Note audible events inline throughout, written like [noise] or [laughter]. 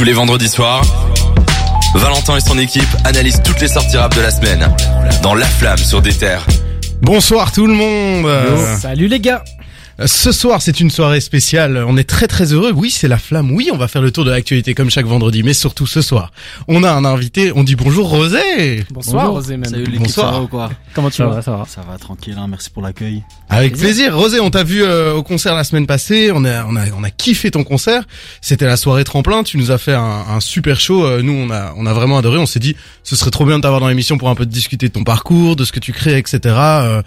Tous les vendredis soirs, Valentin et son équipe analysent toutes les sorties rap de la semaine dans La Flamme sur des terres. Bonsoir tout le monde. Salut les gars Ce soir, c'est une soirée spéciale. On est très très heureux. Oui, c'est la flamme. Oui, on va faire le tour de l'actualité comme chaque vendredi, mais surtout ce soir, on a un invité. On dit bonjour Rosé. Bonsoir Bonjour. Rosé même. Salut l'équipe, Bonsoir. ça va ou quoi Comment tu ça vas va, ça va. Ça va, tranquille, hein, merci pour l'accueil. Avec plaisir. Rosé, on t'a vu euh, au concert la semaine passée. On a on a on a kiffé ton concert. C'était la soirée tremplin. Tu nous as fait un, un super show. Euh, Nous, on a on a vraiment adoré. On s'est dit, ce serait trop bien de t'avoir dans l'émission pour un peu discuter de ton parcours, de ce que tu crées, etc. Euh,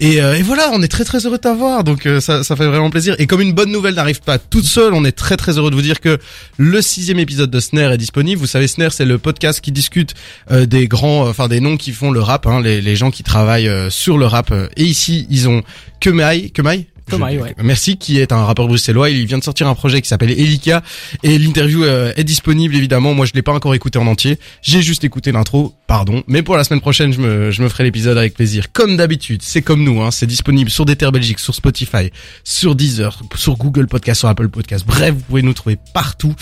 Et, euh, et voilà, on est très très heureux de t'avoir. Donc euh, ça ça fait vraiment plaisir. Et comme une bonne nouvelle n'arrive pas toute seule, on est très très heureux de vous dire que le sixième épisode de Snare est disponible. Vous savez, Snare, c'est le podcast qui discute euh, des grands, euh, enfin des noms qui font le rap, hein, les, gens qui travaillent euh, sur le rap. Et ici, ils ont Kemai. Kemai, Ouais. Merci, qui est un rappeur bruxellois. Il vient de sortir un projet qui s'appelle Elika et l'interview euh, est disponible évidemment. Moi, je l'ai pas encore écouté en entier. J'ai juste écouté l'intro, pardon. Mais pour la semaine prochaine, je me, je me ferai l'épisode avec plaisir. Comme d'habitude, c'est comme nous. Hein, c'est disponible sur Déter Belgique, sur Spotify, sur Deezer, sur Google Podcast, sur Apple Podcast. Bref, vous pouvez nous trouver partout.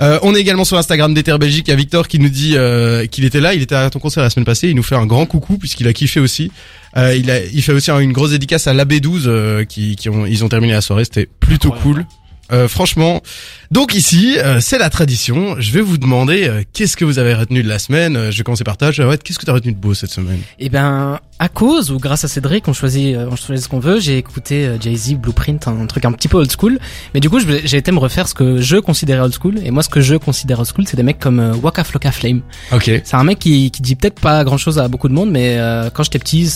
Euh, on est également sur Instagram Déter Belgique. Il y a Victor qui nous dit euh, qu'il était là. Il était à ton concert la semaine passée. Il nous fait un grand coucou puisqu'il a kiffé aussi. Euh, il, a, il fait aussi une grosse dédicace à l'AB12 euh, qui, qui ont, ils ont terminé la soirée. C'était plutôt cool. Euh, franchement. Donc ici, euh, c'est la tradition. Je vais vous demander euh, qu'est-ce que vous avez retenu de la semaine? Euh, je vais commencer par toi. Joël, qu'est-ce que tu as retenu de beau cette semaine? Eh ben, à cause ou grâce à Cédric, on choisit, euh, on choisit ce qu'on veut. J'ai écouté euh, Jay-Z, Blueprint, un truc un petit peu old school. Mais du coup, j'ai été me refaire ce que je considérais old school. Et moi, ce que je considère old school, c'est des mecs comme Waka Flocka Flame. Ok. C'est un mec qui, qui dit peut-être pas grand-chose à beaucoup de monde, mais euh, quand j'étais petit,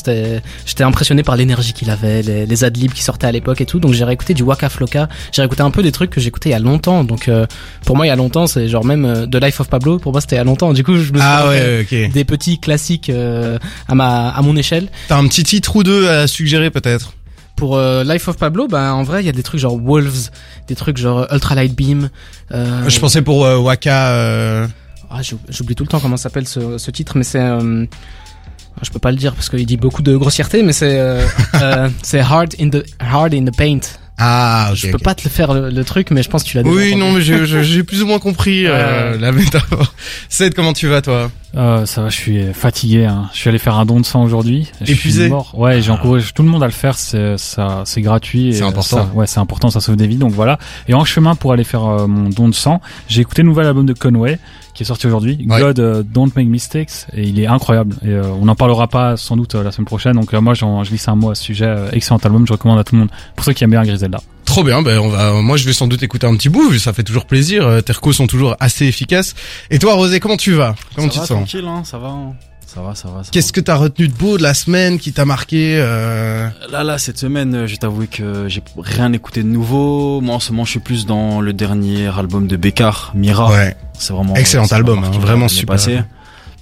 j'étais impressionné par l'énergie qu'il avait, les, les adlibs qui sortaient à l'époque et tout. Donc j'ai réécouté du Waka Flocka. J'ai réécouté un peu des trucs que j'écoutais il y a longtemps. Donc euh, pour moi, il y a longtemps, c'est genre même euh, The Life of Pablo. Pour moi, c'était il y a longtemps. Du coup, je me Ah ouais, ok. des petits classiques euh, à ma à mon échelle. T'as un petit titre ou deux à suggérer peut-être? Pour euh, Life of Pablo, ben en vrai, il y a des trucs genre Wolves, des trucs genre Ultralight Beam. Euh, Je pensais pour euh, Waka. Ah, j'oub- j'oublie tout le temps comment s'appelle ce, ce titre, mais c'est. Je peux pas le dire parce qu'il dit beaucoup de grossièreté, mais c'est [laughs] c'est hard in the hard in the paint. Ah, ok. je peux pas te faire le, le truc, mais je pense que tu l'as Oui, entendu. non, mais j'ai plus ou moins compris euh, [laughs] la métaphore. Seth, comment tu vas toi? Euh, ça va, je suis fatigué. Hein. Je suis allé faire un don de sang aujourd'hui. Je Épuisé suis mort. Ouais, j'encourage tout le monde à le faire. C'est ça, c'est gratuit. C'est important. ça- ouais, c'est important. Ça sauve des vies. Donc voilà. Et en chemin pour aller faire euh, mon don de sang, j'ai écouté le nouvel album de Conway qui est sorti aujourd'hui. Ouais. God euh, Don't Make Mistakes et il est incroyable. Et euh, on en parlera pas sans doute la semaine prochaine. Donc moi, j'en, je glisse un mot à ce sujet. Excellent album. Je recommande à tout le monde. Pour ceux qui aiment bien Griselda. Trop bien, ben on va. Moi, je vais sans doute écouter un petit bout. Ça fait toujours plaisir. Euh, Tes recos sont toujours assez efficaces. Et toi, Rosé, comment tu vas? Comment ça tu va, te sens? tranquille, hein, ça va. hein. Ça va, ça va. ça Qu'est-ce que t'as retenu de beau de la semaine qui t'a marqué euh... va. Là, là, cette semaine, euh, je vais t'avouer que j'ai rien écouté de nouveau. Moi, en ce moment, je suis plus dans le dernier album de Bécard, Mira. Ouais. C'est vraiment Excellent album, marqué hein, vraiment super.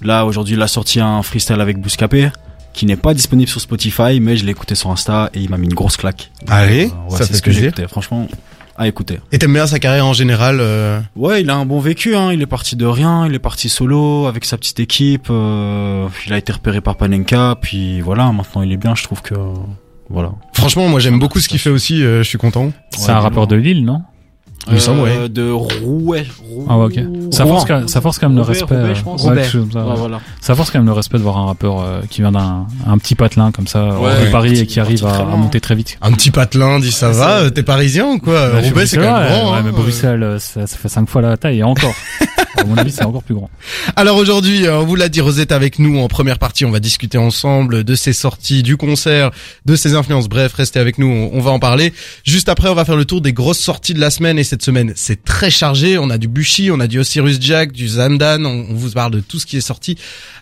Là, aujourd'hui, il a sorti un freestyle avec Bouscapé qui n'est pas disponible sur Spotify, mais je l'ai écouté sur Insta et il m'a mis une grosse claque. Allez, Euh, ouais, ça fait ce que j'ai écouté. Franchement, à écouter. Et t'aimes bien sa carrière en général euh... Ouais, il a un bon vécu. Hein. Il est parti de rien. Il est parti solo avec sa petite équipe. euh, il a été repéré par Panenka. Puis voilà, maintenant il est bien. Je trouve que voilà. Franchement, moi, j'aime beaucoup ce qu'il fait aussi. euh, je suis content. C'est Ouais, un rappeur de Lille, non? Il me semble, ouais. Euh, De Rouet. Rouen- Ah ouais, ok. Ça force, quand même- ça force quand même le Roubaix, respect. Roubaix, euh, je pense. ouais, ça, Ouais, ouais. voilà. Ça force quand même le respect de voir un rappeur euh, qui vient d'un un petit patelin comme ça, Ouais, de Paris parti- et qui arrive à, à monter très vite. Un petit patelin, dit ça Ouais, va. euh, T'es parisien ou quoi? Bah, Roubaix, c'est quand même grand. ouais, hein. mais Bruxelles, euh, ça, ça fait cinq fois la taille et encore. À mon avis, c'est encore plus grand. Alors aujourd'hui, euh, on vous l'a dit, Rosette avec nous en première partie. On va discuter ensemble de ses sorties, du concert, de ses influences. Bref, restez avec nous, on, va en parler. Juste après, on va faire le tour des grosses sorties de la semaine. Et cette semaine, c'est très chargé. On a du Bushi, on a du Osiris Jack, du Zandan. On, on vous parle de tout ce qui est sorti.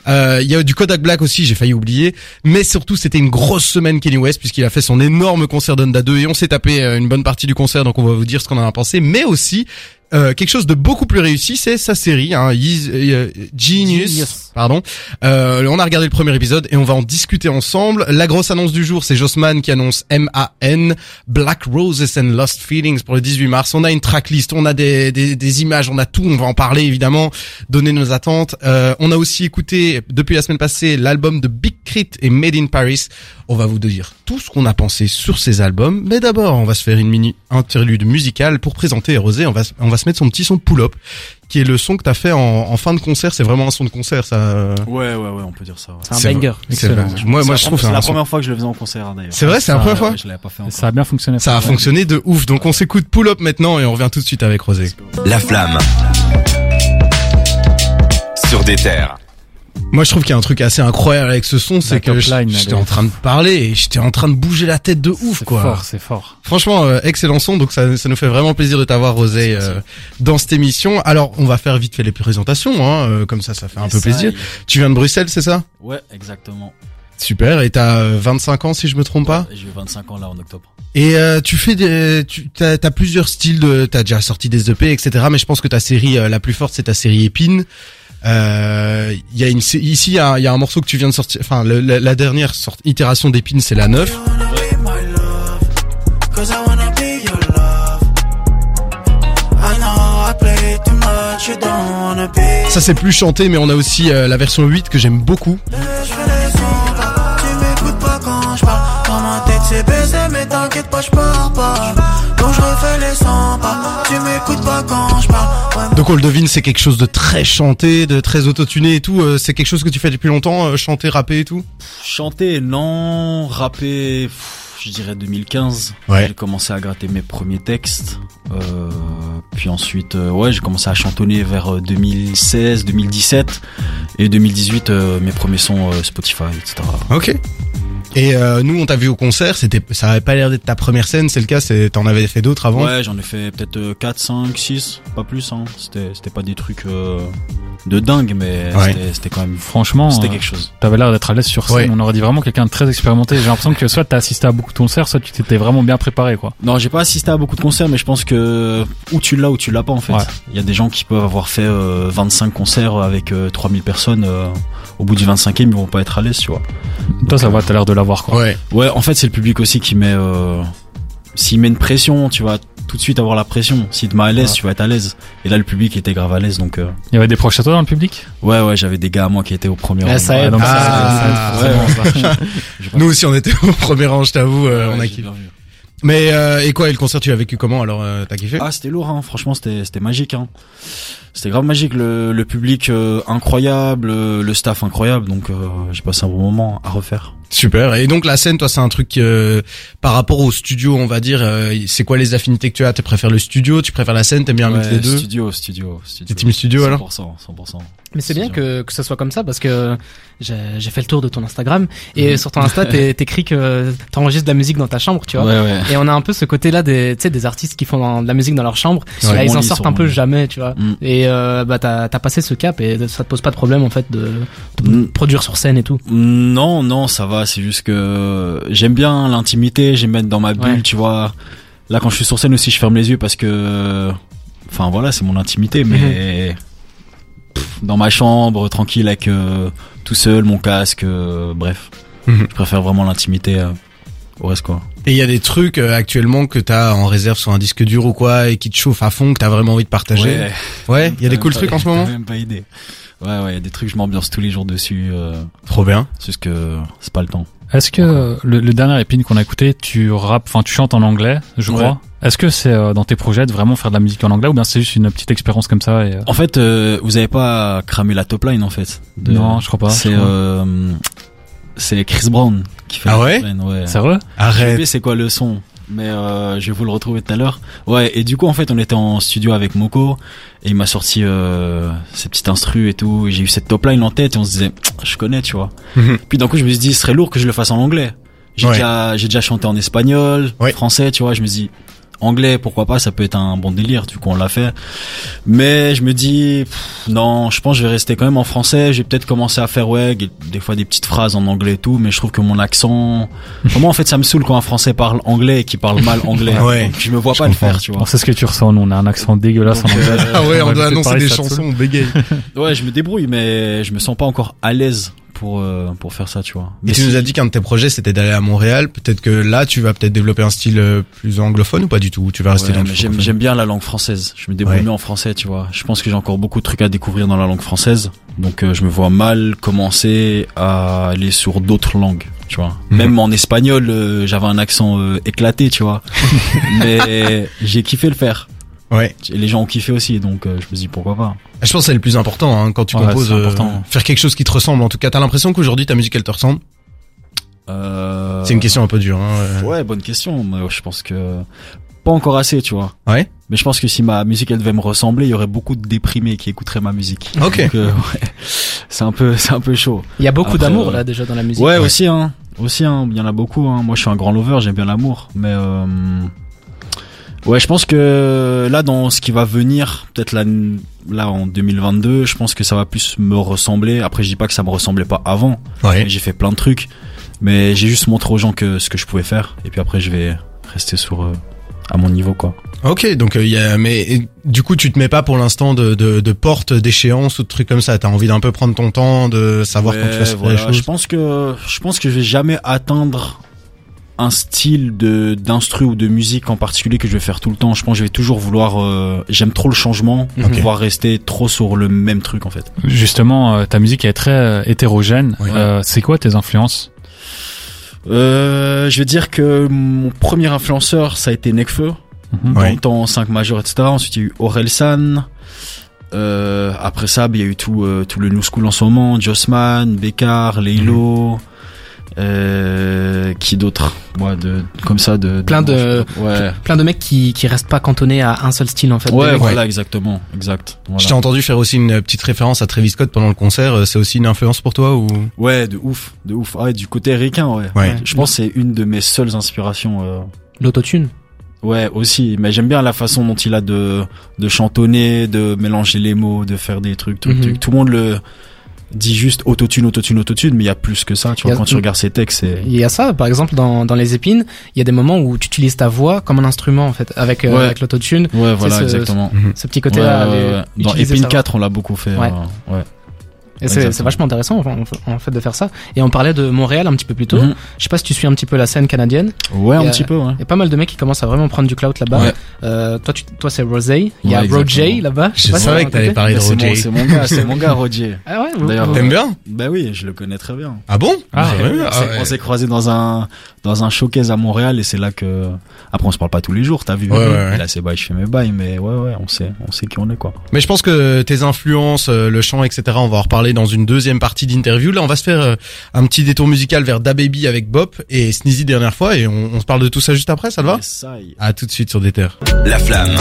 Euh, Il y a du Kodak Black aussi, j'ai failli oublier. Mais surtout, c'était une grosse semaine Kenny West puisqu'il a fait son énorme concert d'Onda 2 et on s'est tapé euh, une bonne partie du concert. Donc on va vous dire ce qu'on en a pensé. Mais aussi, euh, quelque chose de beaucoup plus réussi, c'est sa série, hein, euh, Genius. Genius. Pardon. Euh, on a regardé le premier épisode et on va en discuter ensemble. La grosse annonce du jour, c'est Jossman qui annonce M-A-N, Black Roses and Lost Feelings pour le 18 mars. On a une tracklist, on a des, des, des images, on a tout. On va en parler évidemment, donner nos attentes. Euh, on a aussi écouté depuis la semaine passée l'album de Big Crit et Made in Paris. On va vous dire tout ce qu'on a pensé sur ces albums. Mais d'abord, on va se faire une mini interlude musicale pour présenter Rosé. On va, on va se mettre son petit son de pull-up qui est le son que t'as fait en, en fin de concert. C'est vraiment un son de concert, ça. Ouais, ouais, ouais, on peut dire ça. ouais. C'est un banger. Excellent. Excellent. Moi, C'est moi, je trouve c'est la son- première fois que je le faisais en concert hein, d'ailleurs. C'est vrai, c'est la première fois. Je l'avais pas fait encore. Ça a bien fonctionné. Ça a fonctionné de ouf. Donc on s'écoute Pull Up maintenant et on revient tout de suite avec Rosé. La flamme. Sur des terres. Moi, je trouve qu'il y a un truc assez incroyable avec ce son, c'est que j'étais en train de parler et j'étais en train de bouger la tête de ouf, C'est quoi. fort, c'est fort. Franchement, euh, excellent son, donc ça, ça nous fait vraiment plaisir de t'avoir, Rosé, euh, dans cette émission. Alors, on va faire vite fait les présentations, hein, euh, comme ça, ça fait un peu Ça, plaisir. il- Tu viens de Bruxelles, c'est ça? Ouais, exactement. Super, et t'as euh, 25 ans si je me trompe pas? J'ai eu 25 ans là en octobre. Et euh, tu fais des, tu t'as, t'as plusieurs styles de, t'as déjà sorti des EP, etc. Mais je pense que ta série euh, la plus forte, c'est ta série Épine. Euh, y a une, ici, il y y a un morceau que tu viens de sortir. Enfin, le- la, la dernière sorte, itération d'Épine, c'est la 9. Cause I wanna be your love. I know I play too much, you don't wanna be. Ça c'est plus chanté, mais on a aussi euh, la version 8 que j'aime beaucoup. Tu m'écoutes pas quand je parle. Donc on le devine, c'est quelque chose de très chanté, de très autotuné et tout. Euh, c'est quelque chose que tu fais depuis longtemps, euh, chanter, rapper et tout? Chanter, non. Rapper, je dirais 2015. Ouais. J'ai commencé à gratter mes premiers textes. Euh, puis ensuite, euh, ouais, j'ai commencé à chantonner vers euh, 2016, 2017. Et 2018, euh, mes premiers sons Spotify, etc. Ok. Et euh, nous, on t'a vu au concert. C'était, ça avait pas l'air d'être ta première scène. C'est le cas. C'est, t'en avais fait d'autres avant. Ouais, j'en ai fait peut-être euh, 4, 5, 6, pas plus. Hein. C'était, c'était pas des trucs euh, de dingue, mais Ouais. c'était, quand même... Franchement, C'était euh, quelque chose. t'avais l'air d'être à l'aise sur scène. Ouais. On aurait dit vraiment quelqu'un de très expérimenté. J'ai l'impression que soit t'as assisté à beaucoup de concerts, soit tu t'étais vraiment bien préparé, quoi. Non, j'ai pas assisté à beaucoup de concerts, mais je pense que ou tu l'as ou tu l'as pas en fait. Ouais. Il y a des gens qui peuvent avoir fait euh, 25 concerts avec euh, 3000 personnes. euh, au bout du 25e, ils vont pas être à l'aise, tu vois. Toi, ça va, t'as l'air de l'avoir, quoi. Ouais. Ouais, en fait, c'est le public aussi qui met... Euh, S'il met une pression, tu vas tout de suite avoir la pression. S'il te met à l'aise, Ouais. tu vas être à l'aise. Et là, le public était grave à l'aise, donc... euh, Il y avait des proches à toi dans le public? Ouais, ouais, j'avais des gars à moi qui étaient au premier Ouais, rang. ça aide. Nous aussi, on était [laughs] au premier rang. Je t'avoue, euh, Ouais, on a kiffé. Mais euh, et quoi, et le concert, tu l'as vécu comment Alors, euh, t'as kiffé? Ah, c'était lourd, hein. franchement, c'était c'était magique. Hein. C'était grave magique, le, le public euh, incroyable, euh, le staff incroyable, donc euh, j'ai passé un bon moment à refaire. Super. Et donc la scène, toi, c'est un truc euh, par rapport au studio, on va dire. euh, c'est quoi les affinités que tu as? Tu préfères le studio Tu préfères la scène T'aimes bien Ouais, des deux? Studio, studio, studio. T'es team studio, alors? 100%, 100%. Mais c'est bien que, que ça soit comme ça parce que j'ai j'ai fait le tour de ton Instagram et Mhm. sur ton Insta [laughs] t'écris que t'enregistres de la musique dans ta chambre, tu vois. Ouais, ouais. Et on a un peu ce côté-là des, tu sais, des artistes qui font de la musique dans leur chambre. Sur Là, ils en sortent un peu jamais, tu vois. Mm. Et euh, bah t'as as passé ce cap et ça te pose pas de problème en fait de, de Mm. produire sur scène et tout. Non, non, ça va, c'est juste que j'aime bien l'intimité, j'aime être dans ma bulle, Ouais. tu vois. Là, quand je suis sur scène aussi, je ferme les yeux parce que... Enfin, voilà, c'est mon intimité, mais... pff, dans ma chambre, tranquille, avec euh, tout seul, mon casque, euh, bref. Mhm. Je préfère vraiment l'intimité euh, au reste, quoi. Et il y a des trucs euh, actuellement que t'as en réserve sur un disque dur ou quoi et qui te chauffent à fond, que t'as vraiment envie de partager. Ouais. Ouais, il y a des cool trucs en ce moment. même pas idée. Ouais, ouais, il y a des trucs, je m'ambiance tous les jours dessus. Euh, Trop bien. c'est juste que c'est pas le temps. Est-ce que euh, le, le dernier épine qu'on a écouté, tu rappes, enfin tu chantes en anglais, je Ouais. crois. Est-ce que c'est euh, dans tes projets de vraiment faire de la musique en anglais ou bien c'est juste une petite expérience comme ça et, euh, En fait, euh, vous avez pas cramé la top line, en fait. de- Non, je crois pas. C'est euh, c'est Chris Brown qui fait Ah la ouais top line, ouais. Sérieux Je sais Arrête. plus c'est quoi le son, mais euh, je vais vous le retrouver tout à l'heure. Ouais, et du coup en fait on était en studio avec Moko et il m'a sorti euh, ces petites instrus et tout. et J'ai eu cette top line en tête et on se disait [tsk] je connais, tu vois. Mhm. Puis d'un coup je me suis dit ce serait lourd que je le fasse en anglais. J'ai Ouais. déjà j'ai déjà chanté en espagnol, Ouais. français, tu vois. Je me dis anglais pourquoi pas ça peut être un bon délire du coup on l'a fait. Mais je me dis pff, non je pense que je vais rester quand même en français. J'ai peut-être commencé à faire ouais des fois des petites phrases en anglais et tout mais je trouve que mon accent [laughs] moi en fait ça me saoule quand un français parle anglais et qui parle mal anglais. Ouais. Donc, je me vois Je pas le faire tu vois. On sait ce que tu ressens, nous on a un accent dégueulasse Donc, en anglais. [laughs] Ah ouais, on va doit annoncer des chansons, on bégaye. [laughs] ouais je me débrouille mais je me sens pas encore à l'aise pour euh, pour faire ça tu vois Et mais tu si- nous as dit qu'un de tes projets c'était d'aller à Montréal. Peut-être que là, tu vas peut-être développer un style euh, plus anglophone ou pas du tout? Tu vas rester Ouais, dans le j'aime, bien la langue française. Je me débrouille Ouais. en français, tu vois. Je pense que j'ai encore beaucoup de trucs à découvrir dans la langue française. Donc euh, je me vois mal commencer à aller sur d'autres langues, tu vois. Mhm. Même en espagnol, euh, j'avais un accent euh, éclaté, tu vois. [laughs] mais j'ai kiffé le faire. Ouais. Et les gens ont kiffé aussi, donc euh, je me dis pourquoi pas. Je pense que c'est le plus important hein, quand tu Ouais, composes. c'est euh, faire quelque chose qui te ressemble. En tout cas, t'as l'impression qu'aujourd'hui ta musique elle te ressemble? Euh... C'est une question un peu dure. Hein. Ouais, bonne question. Mais je pense que pas encore assez, tu vois. Ouais. Mais je pense que si ma musique elle devait me ressembler, il y aurait beaucoup de déprimés qui écouteraient ma musique. Ok. Donc, euh, ouais, c'est un peu, c'est un peu chaud. Il y a beaucoup d'amour euh, là déjà dans la musique. Ouais, aussi, hein. Aussi, hein. Il y en a beaucoup, hein. Moi, je suis un grand lover, j'aime bien l'amour. Mais, euh... ouais, je pense que là, dans ce qui va venir, peut-être là, là, en 2022, je pense que ça va plus me ressembler. Après, je dis pas que ça me ressemblait pas avant. Ouais. J'ai fait plein de trucs. Mais j'ai juste montré aux gens que ce que je pouvais faire. Et puis après, je vais rester sur, euh, à mon niveau, quoi. Ok, donc il y a, mais et, du coup tu te mets pas pour l'instant de, de, de porte d'échéance ou de trucs comme ça? T'as envie d'un peu prendre ton temps, de savoir quand tu vas voilà. les choses? Je pense que je pense que je vais jamais atteindre un style de d'instru ou de musique en particulier que je vais faire tout le temps. Je pense que je vais toujours vouloir. euh, J'aime trop le changement, Ok. pouvoir rester trop sur le même truc en fait. Justement, euh, ta musique est très euh, hétérogène. Oui. Euh, c'est quoi tes influences? Euh, je vais dire que mon premier influenceur ça a été Nekfeu, Mhm. dans Ouais. le temps 5 majeur etc. Ensuite il y a eu Orelsan. Euh, après ça, il y a eu tout euh, tout le new school en ce moment, Jossman, Bekar, Leilo. Euh, qui d'autre Moi, de comme ça, de Plein de- ouais, Plein de mecs qui qui restent pas cantonnés à un seul style en fait. ouais, voilà, exactement, exact. Voilà. Je t'ai entendu faire aussi une petite référence à Travis Scott pendant le concert. euh, C'est aussi une influence pour toi ou? Ouais, de ouf, de ouf. Ah, ouais, du côté ricain, ouais. Ouais. Je pense que c'est une de mes seules inspirations. euh, L'autotune. Ouais, aussi. Mais j'aime bien la façon dont il a de de chantonner, de mélanger les mots, de faire des trucs, trucs, Mhm. trucs. Tout le monde le dit juste autotune, autotune, autotune, mais il y a plus que ça. Tu vois, a- quand tu regardes ses textes, Il y a ça, par exemple, dans, dans les épines, il y a des moments où tu utilises ta voix comme un instrument, en fait, avec, euh, avec l'autotune. ouais, voilà, ce- exactement. Ce petit côté-là. Ouais, ouais. Dans voix. 4, on l'a beaucoup fait. Ouais. Et c'est vachement intéressant, en, en fait, de faire ça. Et on parlait de Montréal un petit peu plus tôt. Mhm. Je sais pas si tu suis un petit peu la scène canadienne. Ouais, Il un a- petit peu, ouais. Il y a pas mal de mecs qui commencent à vraiment prendre du clout là-bas. Ouais. Euh, toi, tu, toi, c'est Rosé. Il y a Ouais, Roger là-bas. sais Je pas si savais que t'allais raconté. parler de Mais C'est mon, Roger. c'est mon gars, c'est mon gars, Roger. [laughs] Ah ouais, vous- D'ailleurs, vous- T'aimes bien? Bah oui, je le connais très bien. Ah bon? Ah, on Ah s'est- on s'est croisé dans un dans un showcase à Montréal et c'est là que après on se parle pas tous les jours, t'as vu Ouais, ouais, ouais. Et Là c'est bail, je fais mes bails, mais ouais ouais, on sait on sait qui on est quoi. Mais je pense que tes influences, euh, le chant, etc., on va en reparler dans une deuxième partie d'interview. Là, on va se faire euh, un petit détour musical vers Da Baby avec Bop et Sneezy dernière fois et on, on se parle de tout ça juste après, ça te va Yes, ça y est. À tout de suite sur des terres. La flamme.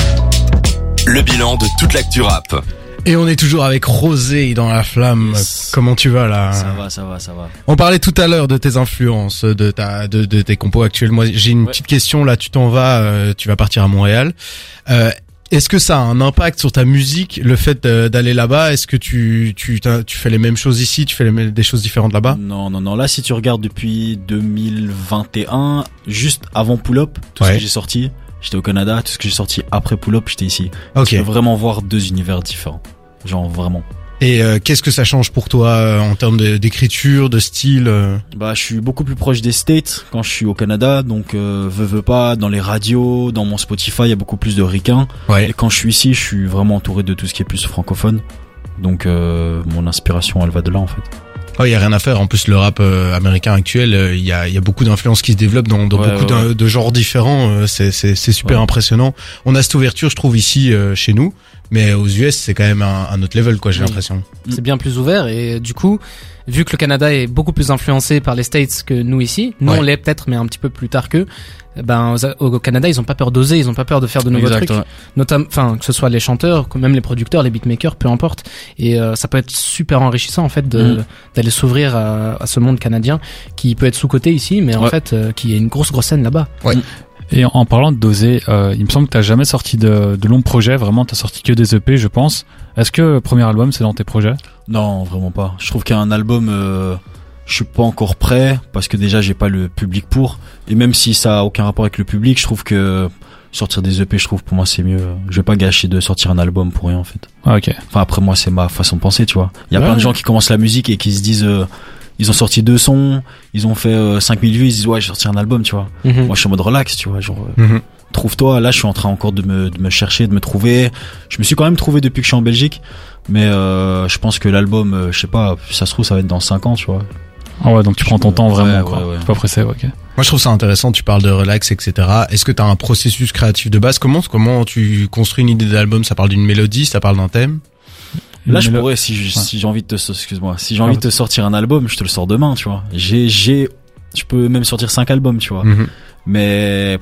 Le bilan de toute l'actu rap. Et on est toujours avec Rosé dans la flamme. Yes. Comment tu vas là Ça va, ça va, ça va. On parlait tout à l'heure de tes influences, de ta, de, de tes compos actuels. Moi, j'ai une Ouais. petite question là. Tu t'en vas, euh, tu vas partir à Montréal. Euh, est-ce que ça a un impact sur ta musique, le fait d'aller là-bas? Est-ce que tu, tu, tu fais les mêmes choses ici Tu fais les des choses différentes là-bas? Non non non, là si tu regardes depuis 2021, juste avant Pull Up, tout ce que j'ai sorti, j'étais au Canada, tout ce que j'ai sorti après Pull Up, j'étais ici. Ok. Tu peux vraiment voir deux univers différents. Genre vraiment. Et euh, qu'est-ce que ça change pour toi euh, en termes d'écriture, de style euh Bah, je suis beaucoup plus proche des States quand je suis au Canada, donc euh, veux veux pas dans les radios, dans mon Spotify, il y a beaucoup plus de ricains. Ouais. Et quand je suis ici, je suis vraiment entouré de tout ce qui est plus francophone. Donc euh, mon inspiration, elle va de là en fait. Il y a rien à faire. En plus, le rap euh, américain actuel, euh, il y, a, il y a beaucoup d'influences qui se développent dans, dans Ouais, beaucoup ouais, de genres différents. euh, c'est, super impressionnant. On a cette ouverture, je trouve, ici chez nous, mais aux US, c'est quand même un, un autre level, quoi. J'ai Oui. l'impression. c'est bien plus ouvert et du coup vu que le Canada est beaucoup plus influencé par les States que nous ici nous Ouais. on l'est peut-être mais un petit peu plus tard qu'eux ben au, au Canada ils ont pas peur d'oser ils ont pas peur de faire de nouveaux trucs ouais. notamment enfin que ce soit les chanteurs même les producteurs les beatmakers peu importe et euh, ça peut être super enrichissant en fait de Mm. d'aller s'ouvrir à, à ce monde canadien qui peut être sous côté ici mais en Ouais. fait euh, qui est une grosse grosse scène là-bas Et en, parlant de doser, euh, il me semble que t'as jamais sorti de, de longs projets. Vraiment, t'as sorti que des EP, je pense. Est-ce que le premier album, c'est dans tes projets? Non, vraiment pas. Je trouve qu'un album, euh, je suis pas encore prêt parce que déjà j'ai pas le public pour. Et même si ça a aucun rapport avec le public, je trouve que sortir des EP, je trouve pour moi c'est mieux. Je vais pas gâcher de sortir un album pour rien en fait. Ah, ok. Enfin après moi c'est ma façon de penser, tu vois. Il y a Ouais, plein de gens qui commencent la musique et qui se disent euh, ils ont sorti deux sons, ils ont fait euh, 5000 vues, ils se disent ouais, j'ai sorti un album, tu vois. Mhm. Moi je suis en mode relax, tu vois, genre euh, Mhm. trouve-toi. Là, je suis en train encore de me, de me chercher, de me trouver. Je me suis quand même trouvé depuis que je suis en Belgique. Mais euh, je pense que l'album, euh, je sais pas, ça se trouve, ça va être dans 5 ans, tu vois. Ah ouais, donc tu prends ton temps vraiment, Ouais, quoi. ouais, ouais. T'es pas pressé, ok. Moi, je trouve ça intéressant. Tu parles de relax, etc. Est-ce que tu as un processus créatif de base? Comment comment tu construis une idée d'album? Ça parle d'une mélodie, ça parle d'un thème? Là, je Mais le- pourrais, si, je- Ouais. si j'ai envie de te, excuse-moi, si j'ai Ah, envie ouais. de te sortir un album, je te le sors demain, tu vois. J'ai, j'ai, je peux même sortir cinq albums, tu vois. Mhm. Mais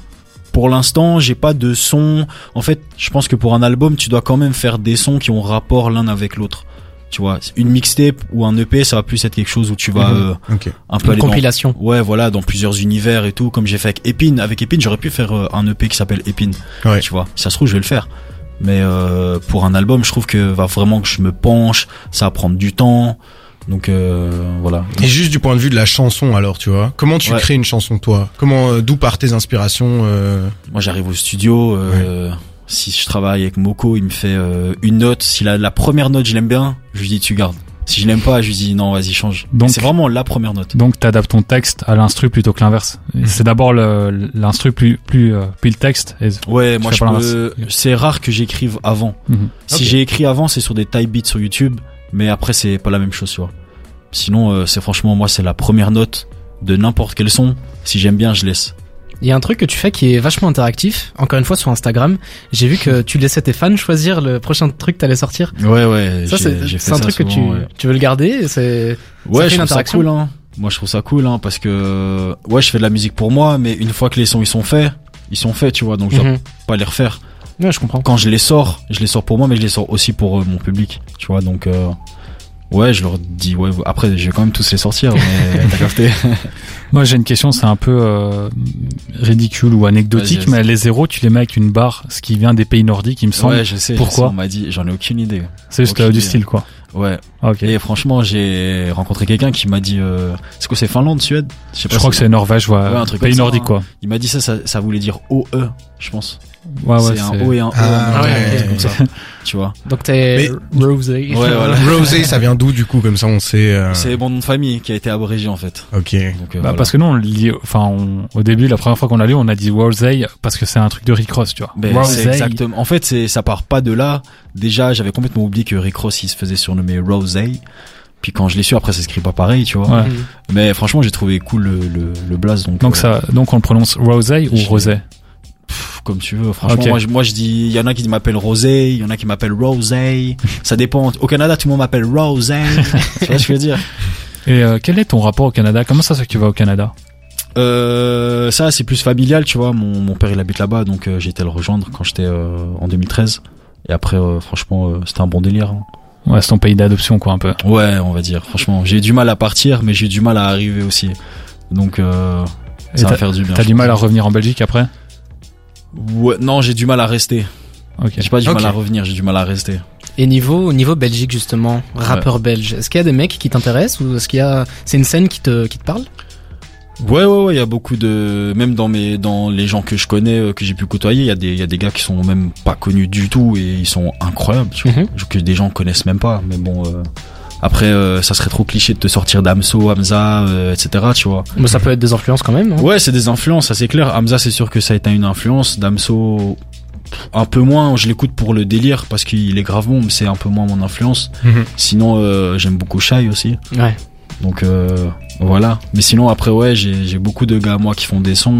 pour l'instant, j'ai pas de son. En fait, je pense que pour un album, tu dois quand même faire des sons qui ont rapport l'un avec l'autre. Tu vois, une mixtape ou un EP, ça va plus être quelque chose où tu vas Mhm. euh, Ok. un peu Une aller dans- compilation. Ouais, voilà, dans plusieurs univers et tout, comme j'ai fait avec Epine. Avec Epine, j'aurais pu faire euh, un EP qui s'appelle Epine. Ouais. Tu vois, si ça se trouve, je vais le faire. Mais euh, pour un album, je trouve que va vraiment que je me penche, ça va prendre du temps. Donc euh, voilà. Et juste du point de vue de la chanson, alors, tu vois, comment tu Ouais. crées une chanson, toi? Comment, euh, d'où partent tes inspirations euh... Moi, j'arrive au studio. Si je travaille avec Moko, il me fait une note. Si la, la première note, je l'aime bien, je lui dis tu gardes. Si je l'aime pas, je lui dis non, vas-y change. Donc- c'est vraiment la première note. Donc t'adaptes ton texte à l'instru plutôt que l'inverse. Mhm. C'est d'abord l'instru plus plus euh, puis le texte. Et... Ouais, moi je peux. C'est rare que j'écrive avant. Mhm. Si j'ai écrit avant, c'est sur des type beats sur YouTube, mais après c'est pas la même chose, tu vois. Sinon, euh, c'est franchement moi c'est la première note de n'importe quel son. Si j'aime bien, je laisse. Il y a un truc que tu fais qui est vachement interactif. Encore une fois sur Instagram, j'ai vu que tu laissais tes fans choisir le prochain truc que t'allais sortir. Ouais, ouais. Ça c'est un truc que tu ouais. tu veux le garder. C'est Ouais, fait une ça cool, hein. Moi, je trouve ça cool, hein, parce que ouais, je fais de la musique pour moi, mais une fois que les sons ils sont faits, ils sont faits, tu vois, donc je dois Mhm. pas les refaire. Ouais, je comprends. Quand je les sors, je les sors pour moi, mais je les sors aussi pour euh, mon public, tu vois, donc euh, ouais, je leur dis ouais. Après, je vais quand même tous les sortir, mais [laughs] t'as capté. Moi j'ai une question, c'est un peu euh, ridicule ou anecdotique, mais les zéros tu les mets avec une barre, ce qui vient des pays nordiques, il me semble. Ouais, je sais. je Pourquoi sais, On m'a dit, j'en ai aucune idée. c'est juste euh, du style quoi. Ouais. Ah, ok. Et franchement, j'ai rencontré quelqu'un qui m'a dit, euh, c'est quoi, c'est Finlande, Suède? Sais Je crois que c'est Norvège, ouais, Ouais, un truc pays nordique hein. quoi. Il m'a dit ça, ça, ça voulait dire OE, je pense. Ouais ouais. c'est un c'est- O et un E. Ah, ouais, comme ça. [laughs] Tu vois. Donc t'es Rosé. Ouais, voilà. [laughs] Rosé, ça vient d'où du coup Comme ça, on sait. euh, C'est mon nom de famille qui a été abrégé en fait. Ok. Donc, euh, Bah, voilà. Parce que nous, on le lit, enfin, on- au début, la première fois qu'on l'a lu, on a dit Wolsey parce que c'est un truc de Rick Ross, tu vois. Ben, exactement. En fait, c'est ça part pas de là. Déjà, j'avais complètement oublié que Rick Ross il se faisait surnommer Rosé. Puis quand je l'ai su, après, ça s'écrit pas pareil, tu vois. Ouais. Mais franchement, j'ai trouvé cool le le, le blaze. Donc, Donc euh, ça, donc on le prononce Rosé ou Rosé. Pff, comme tu veux. Franchement, moi, je, moi, je dis, il y en a qui m'appellent Rosé, il y en a qui m'appellent Rosé. [laughs] ça dépend. Au Canada, tout le monde m'appelle Rosé. [laughs] tu vois ce que je veux dire? Et euh, quel est ton rapport au Canada? Comment ça se fait que tu vas au Canada? Euh, ça, c'est plus familial, tu vois. Mon, mon père, il habite là-bas, donc euh, j'ai été le rejoindre quand j'étais euh, en 2013. Et après, euh, franchement, euh, c'était un bon délire. hein. Ouais, c'est ton pays d'adoption, quoi, un peu. Ouais, on va dire. Franchement, j'ai eu du mal à partir, mais j'ai eu du mal à arriver aussi. Donc, euh, ça va faire du bien. T'as du mal à revenir en Belgique après? Ouais, non, j'ai du mal à rester. J'ai pas du mal à revenir, j'ai du mal à rester. Et niveau au niveau Belgique justement, rappeur belge, est-ce qu'il y a des mecs qui t'intéressent ou est-ce qu'il y a c'est une scène qui te qui te parle? Ouais, ouais, ouais, il y a beaucoup de, même dans mes, dans les gens que je connais, euh, que j'ai pu côtoyer, il y a des, il y a des gars qui sont même pas connus du tout et ils sont incroyables, tu vois, Mhm. que des gens connaissent même pas. Mais bon, euh, après, euh, ça serait trop cliché de te sortir d'Amso, Hamza, euh, etc., tu vois. Mais ça peut être des influences quand même, non? Ouais, c'est des influences, ça c'est clair. Hamza, c'est sûr que ça a été une influence. Damso, un peu moins. Je l'écoute pour le délire parce qu'il est grave bon, mais c'est un peu moins mon influence. Mhm. Sinon, euh, j'aime beaucoup Shai aussi. Ouais. Donc euh, voilà. Mais sinon, après, ouais, j'ai beaucoup de gars moi qui font des sons.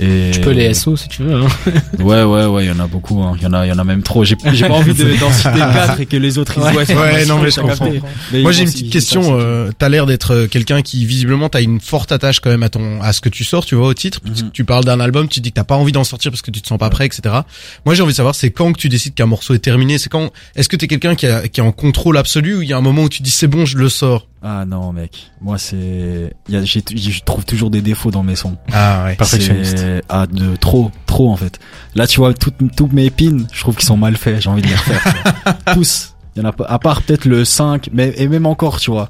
Et Tu peux les SO si tu veux. Hein. [laughs] Ouais, ouais, ouais, il y en a beaucoup. hein. Il y en a, il y en a même trop. J'ai j'ai pas [laughs] envie de- d'en citer quatre et que les autres ils Ouais. ouais, c'est Ouais, pas non, mais je comprends. Mais Moi j'ai une petite question. Euh, t'as l'air d'être euh, quelqu'un qui visiblement t'as une forte attache quand même à ton à ce que tu sors, tu vois, au titre. Mhm. Tu parles d'un album, tu dis que t'as pas envie d'en sortir parce que tu te sens pas prêt, etc. Moi j'ai envie de savoir c'est quand que tu décides qu'un morceau est terminé? C'est quand Est-ce que t'es quelqu'un qui, a- qui est en contrôle absolu ou il y a un moment où tu dis c'est bon, je le sors? Ah non, mec. Moi, c'est, je trouve toujours des défauts dans mes sons. Ah ouais. Perfectionniste. C'est- Ah, de trop, trop en fait. Là, tu vois, toutes, toutes mes pins, je trouve qu'ils sont mal faits. J'ai envie de les refaire. [laughs] Tous. Il y en a pas, à part peut-être le 5, mais, et même encore, tu vois.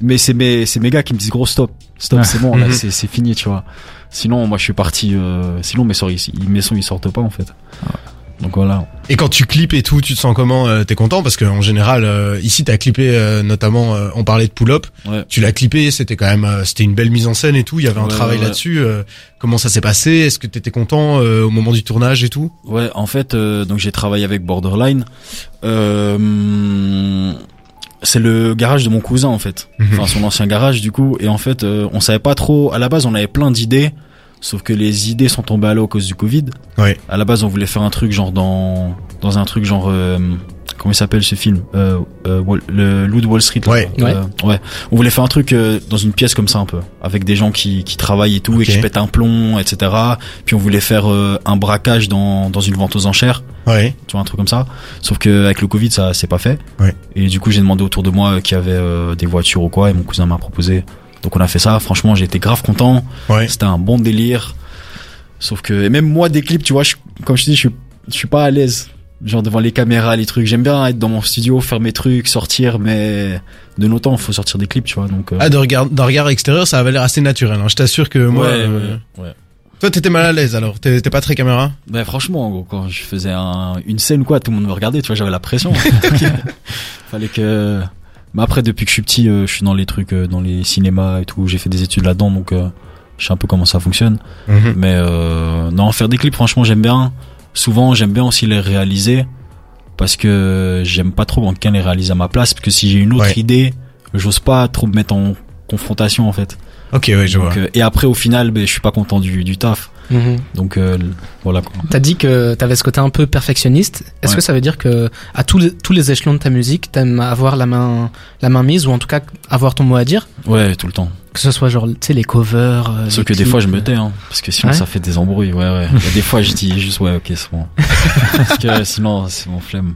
Mais c'est mes, c'est mes gars qui me disent gros stop. Stop, Ah. c'est bon, là, Mhm. c'est, c'est fini, tu vois. Sinon, moi, je suis parti, euh, sinon mes sons, ils, mes sons, ils sortent pas, en fait. Donc voilà. Et quand tu clips et tout, tu te sens comment euh, T'es content? Parce qu'en général euh, ici t'as clippé euh, notamment, euh, on parlait de pull up. Ouais. Tu l'as clippé, c'était quand même, euh, c'était une belle mise en scène et tout. Il y avait un Ouais, travail ouais, là-dessus. euh, comment ça s'est passé? Est-ce que t'étais content euh, au moment du tournage et tout? Ouais, en fait, euh, donc j'ai travaillé avec Borderline. Euh, c'est le garage de mon cousin en fait. Mhm. Enfin son ancien garage du coup. Et en fait, euh, on savait pas trop. À la base, on avait plein d'idées, sauf que les idées sont tombées à l'eau à cause du Covid. Ouais. À la base, on voulait faire un truc genre dans dans un truc genre euh, comment il s'appelle ce film? Euh, euh, le Loup de Wall Street. là. Ouais. Euh, ouais. On voulait faire un truc dans une pièce comme ça un peu, avec des gens qui qui travaillent et tout Ok. et qui pètent un plomb, etc. Puis on voulait faire un braquage dans dans une vente aux enchères Ouais. tu vois un truc comme ça sauf que avec le covid ça c'est pas fait Ouais. et du coup j'ai demandé autour de moi qui avait des voitures ou quoi et mon cousin m'a proposé donc on a fait ça franchement j'ai été grave content Ouais. c'était un bon délire sauf que et même moi des clips tu vois je, comme je te dis je suis je suis pas à l'aise genre devant les caméras les trucs j'aime bien être dans mon studio faire mes trucs sortir mais de nos temps faut sortir des clips tu vois donc euh, Ah, de regard, d'un regard extérieur, ça avait l'air assez naturel. Hein. Je t'assure que moi, ouais, euh, ouais, ouais. toi, t'étais mal à l'aise alors? T'es pas très caméra? Ben franchement, gros, quand je faisais un, une scène ou quoi, tout le monde me regardait, tu vois, j'avais la pression. [laughs] [laughs] Fallait que. Mais après, depuis que je suis petit, euh, je suis dans les trucs, euh, dans les cinémas et tout. J'ai fait des études là-dedans, donc euh, je sais un peu comment ça fonctionne. Mhm. Mais euh, non, faire des clips, franchement, j'aime bien. Souvent, j'aime bien aussi les réaliser parce que j'aime pas trop quand quelqu'un les réalise à ma place, parce que si j'ai une autre Ouais. idée, j'ose pas trop me mettre en confrontation en fait. Ok, ouais, je vois. Donc, euh, et après, au final, ben, je suis pas content du, du taf. Mhm. Donc euh, voilà. T'as dit que t'avais ce côté un peu perfectionniste. Est-ce Ouais. que ça veut dire que à tous les, tous les échelons de ta musique, t'aimes avoir la main la main mise ou en tout cas avoir ton mot à dire? Ouais, tout le temps. Que ce soit genre tu sais les covers. euh, Sauf les que des fois je me euh, tais, hein, parce que sinon Ouais ça fait des embrouilles. Ouais, ouais. Et [laughs] des fois je dis juste ouais, ok, c'est bon. [laughs] parce que sinon c'est mon flemme.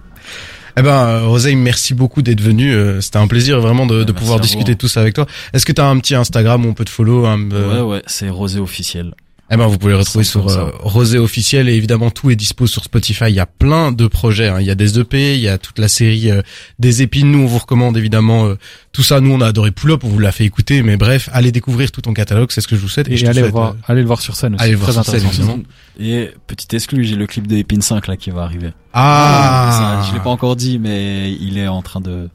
Eh ben, euh, Roseille, merci beaucoup d'être venu. euh, C'était un plaisir vraiment de, de pouvoir vous, discuter de tout ça avec toi. Est-ce que t'as un petit Instagram où on peut te follow hein, euh, Ouais, ouais, c'est Rosé officiel. Eh ben, vous pouvez le retrouver sur euh, Rosé officiel et évidemment tout est dispo sur Spotify. Il y a plein de projets. hein. Il y a des EP, il y a toute la série euh, des épines. Nous, on vous recommande évidemment euh, tout ça. Nous, on a adoré Pull Up, on vous l'a fait écouter. Mais bref, allez découvrir tout ton catalogue. C'est ce que je vous souhaite. Et, je te allez souhaite, voir, euh, allez le voir sur scène aussi. allez le voir très sur scène. Et petit exclu, j'ai le clip de Epine 5 là qui va arriver. Ah, Ça, je l'ai pas encore dit, mais il est en train de,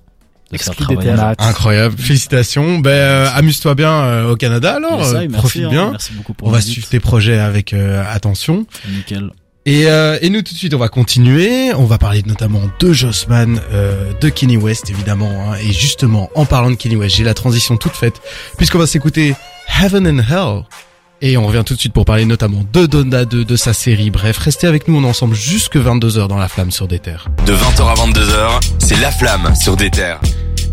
faire travailler. Incroyable, félicitations. Ben, euh, amuse-toi bien euh, au Canada alors. Yes, euh, merci, profite hein. bien. Merci beaucoup pour On va suivre tes projets avec euh, attention. Nickel. Et, euh, et nous tout de suite on va continuer, on va parler notamment de Jossman, euh, de Kenny West évidemment, hein. et justement en parlant de Kenny West, j'ai la transition toute faite, puisqu'on va s'écouter Heaven and Hell, et on revient tout de suite pour parler notamment de Donda 2, de sa série, bref, restez avec nous, on est ensemble jusque 22h dans la flamme sur des terres. De 20h à 22h, c'est La Flamme sur des terres.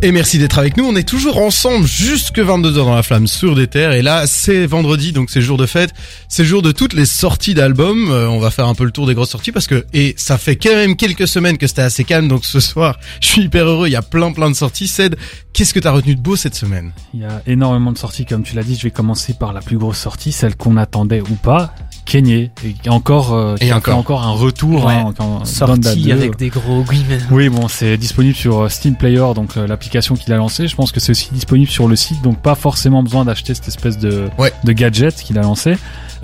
Et merci d'être avec nous. On est toujours ensemble jusque 22h dans la flamme sur des terres. Et là, c'est vendredi, donc c'est jour de fête. C'est jour de toutes les sorties d'albums. Euh, on va faire un peu le tour des grosses sorties parce que, et ça fait quand même quelques semaines que c'était assez calme. Donc ce soir, [laughs] je suis hyper heureux. Il y a plein plein de sorties. Ced, qu'est-ce que t'as retenu de beau cette semaine? Il y a énormément de sorties, comme tu l'as dit. Je vais commencer par la plus grosse sortie, celle qu'on attendait ou pas. Kenyé, et encore, euh, qui Et a encore. fait encore un retour. Ouais. hein, quand- Donda Sorti 2. avec des gros guillemets. Oui, bon, c'est disponible sur euh, Steam Player, donc euh, l'application qu'il a lancée. Je pense que c'est aussi disponible sur le site, donc pas forcément besoin d'acheter cette espèce de, Ouais. de gadget qu'il a lancé.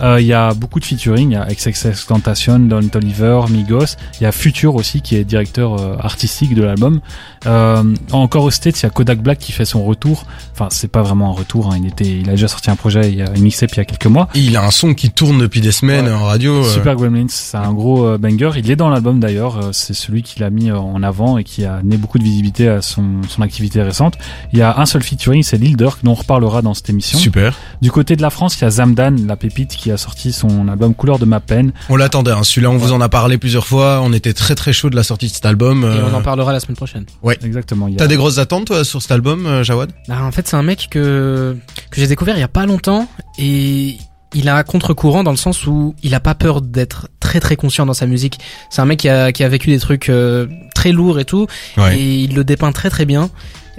Euh, Il y a beaucoup de featuring, il y a XXX Tentation, Don Toliver, Migos, il y a Future aussi qui est directeur euh, artistique de l'album. Euh, encore au States, il y a Kodak Black qui fait son retour. Enfin, c'est pas vraiment un retour, hein. il était, il a déjà sorti un projet, il y a une mixtape il y a quelques mois. Et il a un son qui tourne depuis des semaines Ouais. en radio. euh, Super Gremlins, c'est un gros banger. Il est dans l'album d'ailleurs. c'est celui qu'il a mis en avant et qui a donné beaucoup de visibilité à son, son activité récente. Il y a un seul featuring, c'est Lil Durk, dont on reparlera dans cette émission. Super. Du côté de la France, il y a Zamdan, la pépite, qui a sorti son album Couleur de ma peine. On l'attendait. Hein. Celui-là, on vous en a parlé plusieurs fois. On était très très chaud de la sortie de cet album. Et Euh, on en parlera la semaine prochaine. Exactement. Y a- T'as des grosses attentes toi sur cet album, euh, Jawad? Bah, en fait, c'est un mec que que j'ai découvert il y a pas longtemps et il a un contre-courant dans le sens où il a pas peur d'être très très conscient dans sa musique. C'est un mec qui a qui a vécu des trucs euh, très lourds et tout Ouais. et il le dépeint très très bien.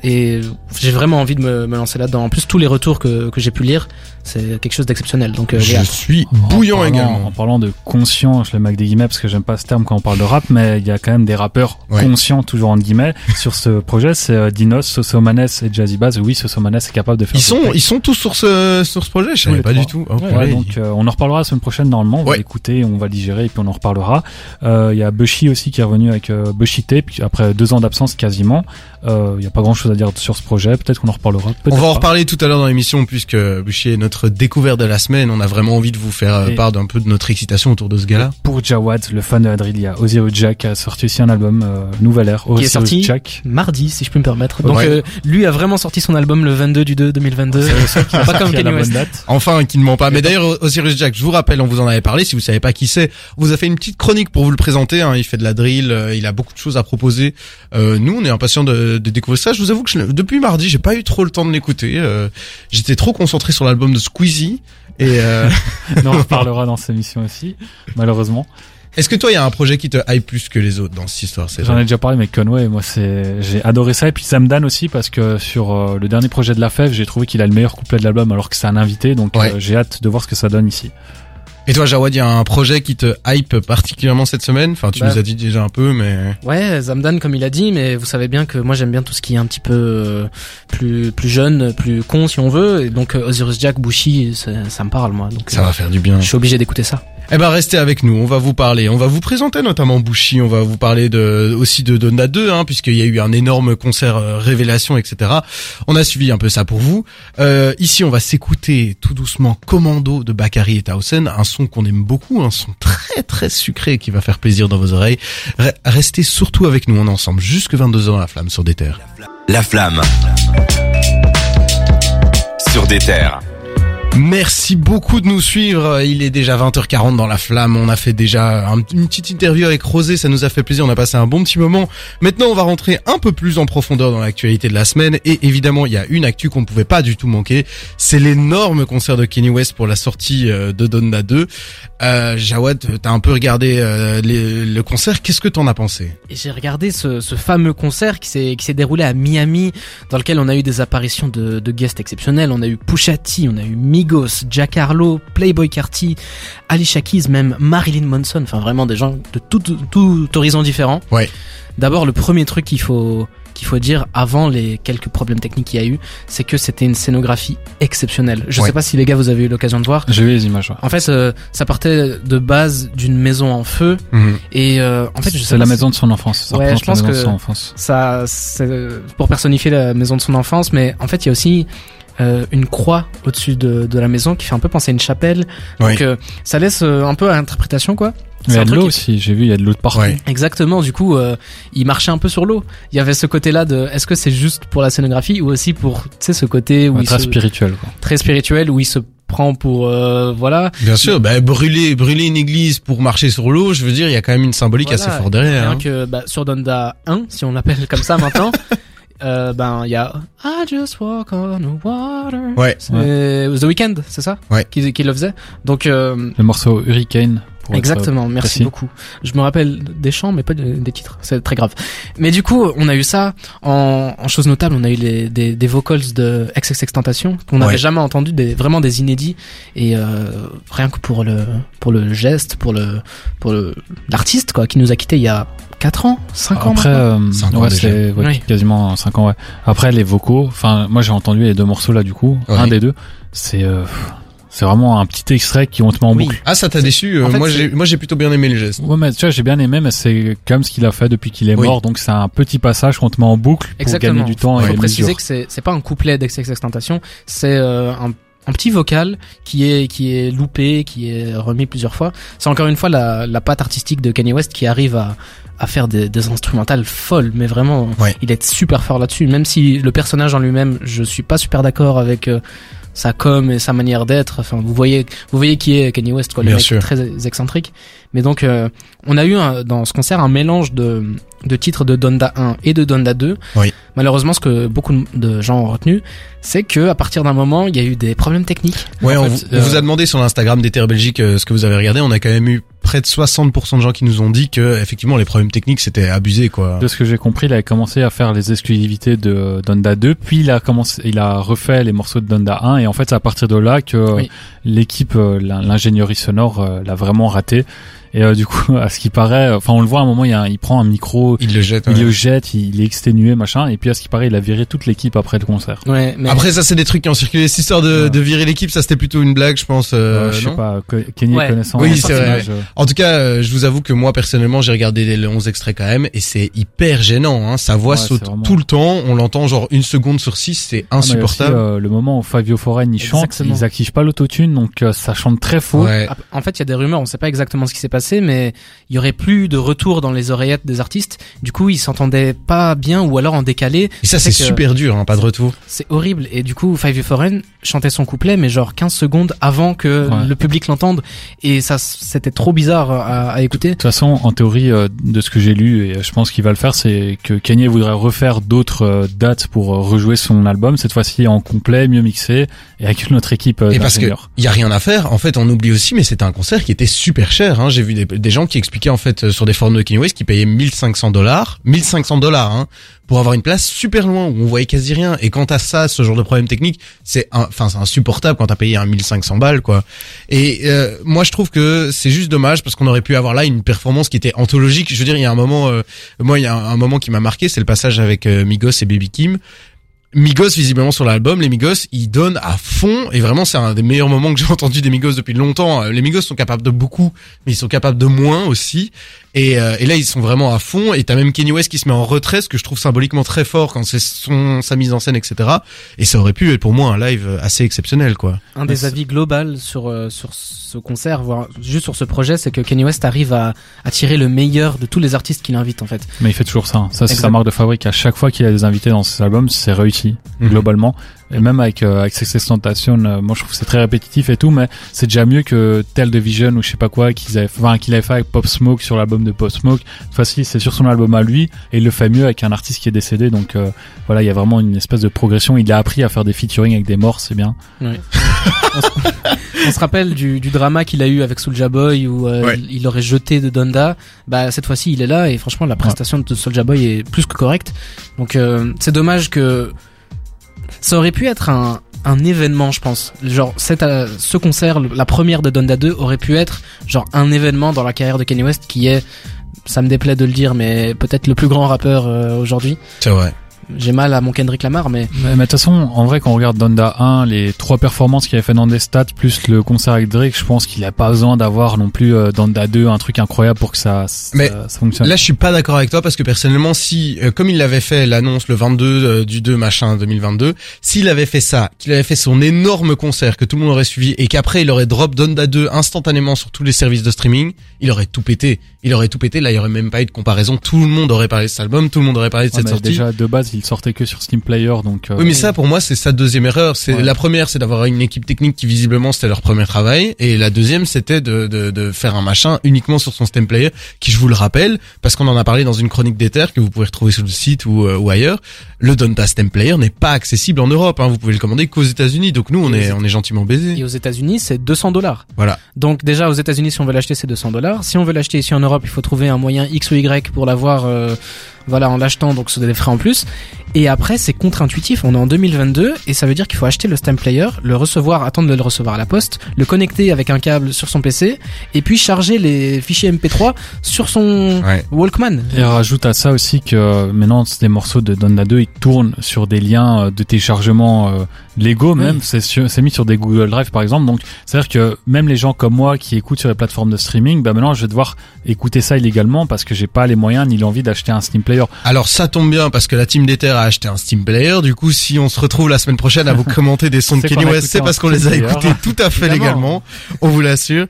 Et j'ai vraiment envie de me, me lancer là-dedans. En plus, tous les retours que, que j'ai pu lire, c'est quelque chose d'exceptionnel. Donc, euh, Je suis En bouillant parlant- également. En parlant de conscient, je le mets avec des guillemets parce que j'aime pas ce terme quand on parle de rap, mais il y a quand même des rappeurs Ouais. conscients, toujours en guillemets, [laughs] sur ce projet. C'est euh, Dinos, Sosomanes et Jazzy Bass. Oui, Sosomanes est capable de faire Ils sont, ils sont tous sur ce, sur ce projet? Je savais pas trois. du tout. Oh, Ouais, donc euh, on en reparlera la semaine prochaine normalement. On va Ouais. l'écouter, on va digérer et puis on en reparlera. Euh, Il y a Bushi aussi qui est revenu avec euh, Bushi Tape après deux ans d'absence quasiment. Euh, Il y a pas grand chose à dire sur ce projet. Peut-être qu'on en reparlera. On va en reparler tout à l'heure dans l'émission puisque Bouchier est notre découverte de la semaine. On a vraiment envie de vous faire euh, Et- part d'un peu de notre excitation autour de ce gars-là. Pour Jawad, le fan de la drill, il y a Ozzy Jack a sorti aussi un album, euh, Nouvelle Ère. Qui est sorti Jack. mardi, si je peux me permettre. Donc Ouais. euh, lui a vraiment sorti son album le 22 du 2 2022. [laughs] pas comme qui a la Kanye West. Enfin, qui ne ment pas. Mais d'ailleurs, Osiris Jack, je vous rappelle, on vous en avait parlé. Si vous savez pas qui c'est, on vous a fait une petite chronique pour vous le présenter. hein. Il fait de la drill, euh, il a beaucoup de choses à proposer. Euh, nous, on est impatients de, de découvrir ça. Je vous avoue que je depuis mardi, j'ai pas eu trop le temps de l'écouter. Euh, J'étais trop concentré sur l'album de Squeezie. Et euh, [laughs] Mais on en reparlera dans cette émission aussi, malheureusement. est-ce que toi, il y a un projet qui te hype plus que les autres dans cette histoire J'en ai déjà parlé, mais Conway, moi, c'est, j'ai adoré ça. Et puis Zamdan aussi, parce que sur euh, le dernier projet de La Fève, j'ai trouvé qu'il a le meilleur couplet de l'album, alors que c'est un invité. Donc, Ouais. euh, j'ai hâte de voir ce que ça donne ici. Et toi, Jawad, il y a un projet qui te hype particulièrement cette semaine? Enfin, tu Bah. nous as dit déjà un peu, mais Ouais, Zamdan comme il a dit, mais vous savez bien que moi j'aime bien tout ce qui est un petit peu euh, plus plus jeune, plus con si on veut. Et donc euh, Osiris Jack, Bushi, ça, ça me parle moi. Donc ça euh, va faire du bien. je suis obligé d'écouter ça. Eh ben restez avec nous, on va vous parler, on va vous présenter notamment Bushi, on va vous parler de aussi de Donda 2, hein, puisqu'il y a eu un énorme concert euh, révélation, etc. On a suivi un peu ça pour vous. Euh, ici, on va s'écouter tout doucement Commando de Bakary et Tausen, un son qu'on aime beaucoup, un son très très sucré qui va faire plaisir dans vos oreilles. Re- restez surtout avec nous, on est ensemble jusque 22h dans la flamme sur des terres. La flamme. Sur des terres. Merci beaucoup de nous suivre. Il est déjà 20h40 dans la flamme. On a fait déjà un- une petite interview avec Rosé. Ça nous a fait plaisir. On a passé un bon petit moment. Maintenant, on va rentrer un peu plus en profondeur dans l'actualité de la semaine. Et évidemment, il y a une actu qu'on ne pouvait pas du tout manquer. C'est l'énorme concert de Kenny West pour la sortie euh, de Donna 2. Euh, Jawad, t'as un peu regardé euh, le concert. Qu'est-ce que t'en as pensé? J'ai regardé ce, fameux concert qui s'est déroulé à Miami, dans lequel on a eu des apparitions de, guests exceptionnels. On a eu Pusha T, on a eu Migos, Jack Harlow, Playboy Carti, Alicia Keys, même Marilyn Manson. Enfin, vraiment des gens de tout, tout, tout horizon différent. Ouais. D'abord, le premier truc qu'il faut qu'il faut dire avant les quelques problèmes techniques qu'il y a eu, c'est que c'était une scénographie exceptionnelle. Je Ouais. sais pas si les gars vous avez eu l'occasion de voir. J'ai vu les images. ouais. En fait, euh, ça partait de base d'une maison en feu et euh, en fait, je sais la si- maison de son enfance. Ça Ouais, je pense la maison que- de son enfance. ça c'est pour personnifier la maison de son enfance mais en fait il y a aussi euh, une croix au-dessus de, de la maison qui fait un peu penser à une chapelle Oui. donc euh, ça laisse euh, un peu à interprétation quoi Mais il y a de l'eau aussi. J'ai vu, il y a de l'eau de partout. Ouais. exactement du coup euh, il marchait un peu sur l'eau il y avait ce côté là de est-ce que c'est juste pour la scénographie ou aussi pour tu sais ce côté où Ouais, il très se- spirituel. Quoi. très spirituel où il se prend pour euh, voilà Bien sûr, bah, brûler, brûler une église pour marcher sur l'eau, je veux dire, il y a quand même une symbolique Voilà, assez forte derrière. Hein. que bah, sur Donda 1, si on l'appelle comme ça maintenant, [laughs] euh, ben il y a I just walk on the water. Ouais. The Weeknd, c'est ça Ouais. Qui, qui le faisait. Donc euh, Le morceau Hurricane. pour être, exactement, merci précis. beaucoup. Je me rappelle des chants, mais pas de- des titres. C'est très grave. Mais du coup, on a eu ça en, en chose notable. On a eu les, des, des vocals de XXXTentacion qu'on n'avait Ouais. jamais entendu, des vraiment des inédits. Et euh, rien que pour le pour le geste, pour le pour le l'artiste quoi, qui nous a quitté il y a 4 ans, 5 ans. Après, euh, ans ouais, déjà. c'est ouais, Oui. quasiment 5 ans. Ouais. Après les vocaux, enfin moi j'ai entendu les deux morceaux là du coup, un des deux, c'est euh, c'est vraiment un petit extrait qui on te met en Oui. boucle. Ah, ça t'a déçu? euh, en fait, Moi, c'est- j'ai, moi, j'ai plutôt bien aimé le geste. Ouais mais tu vois j'ai bien aimé mais c'est comme ce qu'il a fait depuis qu'il est Oui. mort donc c'est un petit passage qu'on te met en boucle pour Exactement. gagner du temps Il et faut les préciser mesures. que c'est c'est pas un couplet d'XXXTentacion, c'est euh, un un petit vocal qui est qui est loupé, qui est remis plusieurs fois. C'est encore une fois la, la patte artistique de Kanye West qui arrive à, à faire des, des instrumentales folles, mais vraiment, Ouais. il est super fort là-dessus. Même si le personnage en lui-même, je suis pas super d'accord avec euh, sa com et sa manière d'être. Enfin, vous voyez, vous voyez qui est Kanye West, quoi. Le Bien mec sûr. très excentrique. Mais donc, euh, on a eu un- dans ce concert un mélange de, de titres de Donda 1 et de Donda 2. Oui. Malheureusement, ce que beaucoup de gens ont retenu, c'est que à partir d'un moment, il y a eu des problèmes techniques. Ouais, En on, fait, vous, on euh, vous a demandé sur l'Instagram des Terres Belgique euh, ce que vous avez regardé. On a quand même eu près de 60% de gens qui nous ont dit que effectivement les problèmes techniques c'était abusé quoi. De ce que j'ai compris, il avait commencé à faire les exclusivités de Donda 2, puis il a commencé, il a refait les morceaux de Donda 1, et en fait, c'est à partir de là que Oui. l'équipe, euh, l'in- l'ingénierie sonore, euh, l'a vraiment raté. Et euh, du coup, [laughs] à ce qui paraît, enfin on le voit à un moment, il, y a un- il prend un micro, Il le jette. il ouais. le jette, il, il est exténué, machin. Et puis à ce qui paraît, il a viré toute l'équipe après le concert. Ouais, mais Après ça c'est des trucs qui ont circulé. Cette histoire de, Ouais. de virer l'équipe, ça c'était plutôt une blague, je pense. euh, Euh, je sais pas, Kenny Ouais. connaissant. Oui, c'est vrai, euh, En tout cas, euh, je vous avoue que moi personnellement, j'ai regardé les 11 extraits quand même, et c'est hyper gênant. Hein. Sa voix Ouais, saute vraiment- tout le temps. On l'entend genre une seconde sur six, c'est Ah, aussi, insupportable. euh, le moment où Fabio Foreign il chante, ils activent pas l'autotune, donc euh, ça chante très faux. ouais. En fait, il y a des rumeurs, on sait pas exactement ce qui s'est passé, mais il y aurait plus de retour dans les oreillettes des artistes. Du coup, ils s'entendaient pas bien ou alors en décalé. Et ça c'est super dur, hein, pas de retour. C'est horrible. Et du coup, Five You Foreign chantait son couplet, mais genre 15 secondes avant que Ouais. le public l'entende. Et ça, c'était trop bizarre à, à écouter. De toute façon, en théorie, euh, de ce que j'ai lu, et je pense qu'il va le faire, c'est que Kanye voudrait refaire d'autres euh, dates pour euh, rejouer son album, cette fois-ci en complet, mieux mixé, et avec une autre équipe Et parce que d'ingénieurs. y a rien à faire. En fait, on oublie aussi, mais c'était un concert qui était super cher. Hein. J'ai vu des, des gens qui expliquaient en fait sur des forums de Kanye West qui payaient 1500 dollars, 1500 dollars, hein, pour avoir une place super loin où on voyait quasi rien. Et quand t'as ça, ce genre de problème technique, c'est, enfin, c'est insupportable quand t'as payé un 1500 balles, quoi. Et euh, moi, je trouve que c'est juste dommage parce qu'on aurait pu avoir là une performance qui était anthologique. Je veux dire, il y a un moment, euh, moi, il y a un, moment qui m'a marqué, c'est le passage avec euh, Migos et Baby Kim. Migos visiblement sur l'album, les Migos ils donnent à fond et vraiment c'est un des meilleurs moments que j'ai [laughs] entendu des Migos depuis longtemps. Les Migos sont capables de beaucoup, mais ils sont capables de moins aussi. Et, euh, et là ils sont vraiment à fond. Et t'as même Kanye West qui se met en retrait, ce que je trouve symboliquement très fort quand c'est son sa mise en scène, etc. Et ça aurait pu être pour moi un live assez exceptionnel, quoi. Un des avis global sur euh, sur ce concert, voire juste sur ce projet, c'est que Kanye West arrive à, à tirer le meilleur de tous les artistes qu'il invite en fait. Mais il fait toujours ça. hein. Ça, c'est sa marque de fabrique. À chaque fois qu'il a des invités dans ses albums, c'est réussi, Mhm. globalement. Et même avec, euh, avec Success Tentation, euh, moi je trouve que c'est très répétitif et tout, mais c'est déjà mieux que Tell the Vision ou je sais pas quoi qu'ils avaient, enfin, qu'il avait fait avec Pop Smoke sur l'album de Pop Smoke. Cette fois-ci, c'est sur son album à lui et il le fait mieux avec un artiste qui est décédé. Donc euh, voilà, il y a vraiment une espèce de progression. Il a appris à faire des featuring avec des morts, c'est bien. on, se, on se rappelle du, du drama qu'il a eu avec Soulja Boy où euh, Ouais. il aurait jeté de Donda. Bah cette fois-ci il est là et franchement la prestation de Soulja Boy est plus que correcte. Donc euh, c'est dommage que ça aurait pu être un un événement, je pense. Genre, cette, euh, ce concert, la première de Donda 2 aurait pu être genre un événement dans la carrière de Kanye West qui est, ça me déplaît de le dire, mais peut-être le plus grand rappeur euh, aujourd'hui. C'est vrai. J'ai mal à mon Kendrick Lamar, mais Mais mais de toute façon, en vrai, quand on regarde Donda 1, les trois performances qu'il avait fait dans des stats, plus le concert avec Drake, je pense qu'il a pas besoin d'avoir non plus euh, Donda 2, un truc incroyable pour que ça, ça, Mais ça fonctionne. Là, je suis pas d'accord avec toi parce que personnellement, si, euh, comme il l'avait fait l'annonce le 22 euh, du 2 machin 2022, s'il avait fait ça, qu'il avait fait son énorme concert que tout le monde aurait suivi et qu'après il aurait drop Donda 2 instantanément sur tous les services de streaming, il aurait tout pété. Il aurait tout pété. Là, il y aurait même pas eu de comparaison. Tout le monde aurait parlé de cet album, tout le monde aurait parlé de Ouais, cette sortie. déjà, de base, il sortait que sur Steam Player, donc... euh, Oui, mais ça, pour moi, c'est sa deuxième erreur. C'est Ouais. la première, c'est d'avoir une équipe technique qui visiblement c'était leur premier travail, et la deuxième, c'était de, de, de faire un machin uniquement sur son stem player, qui je vous le rappelle, parce qu'on en a parlé dans une chronique d'Ether que vous pouvez retrouver sur le site ou, euh, ou ailleurs. Le Donta stem player n'est pas accessible en Europe. Hein. Vous pouvez le commander qu'aux États-Unis. Donc nous, on Et est, aux on est gentiment et baisés. aux États-Unis c'est 200 dollars. Voilà. Donc déjà aux États-Unis, si on veut l'acheter, c'est 200 dollars. Si on veut l'acheter ici en Europe, il faut trouver un moyen X ou Y pour l'avoir, euh, voilà, en l'achetant. Donc c'est des frais en plus. Et après, c'est contre-intuitif. On est en 2022 et ça veut dire qu'il faut acheter le stamp player, le recevoir, attendre de le recevoir à la poste, le connecter avec un câble sur son PC et puis charger les fichiers MP3 sur son Ouais. Walkman. Et rajoute à ça aussi que euh, maintenant c'est des morceaux de Donda 2 ils tournent sur des liens euh, de téléchargement légaux même c'est mis sur des Google Drive par exemple. Donc c'est à dire que même les gens comme moi qui écoutent sur les plateformes de streaming bah maintenant je vais devoir écouter ça illégalement parce que j'ai pas les moyens ni l'envie d'acheter un Steam Player. Alors ça tombe bien parce que la team d'Ether a acheté un Steam Player. Du coup, si on se retrouve la semaine prochaine à vous [laughs] commenter des sons de a West, c'est parce qu'on les a écoutés tout à fait légalement. On vous l'assure.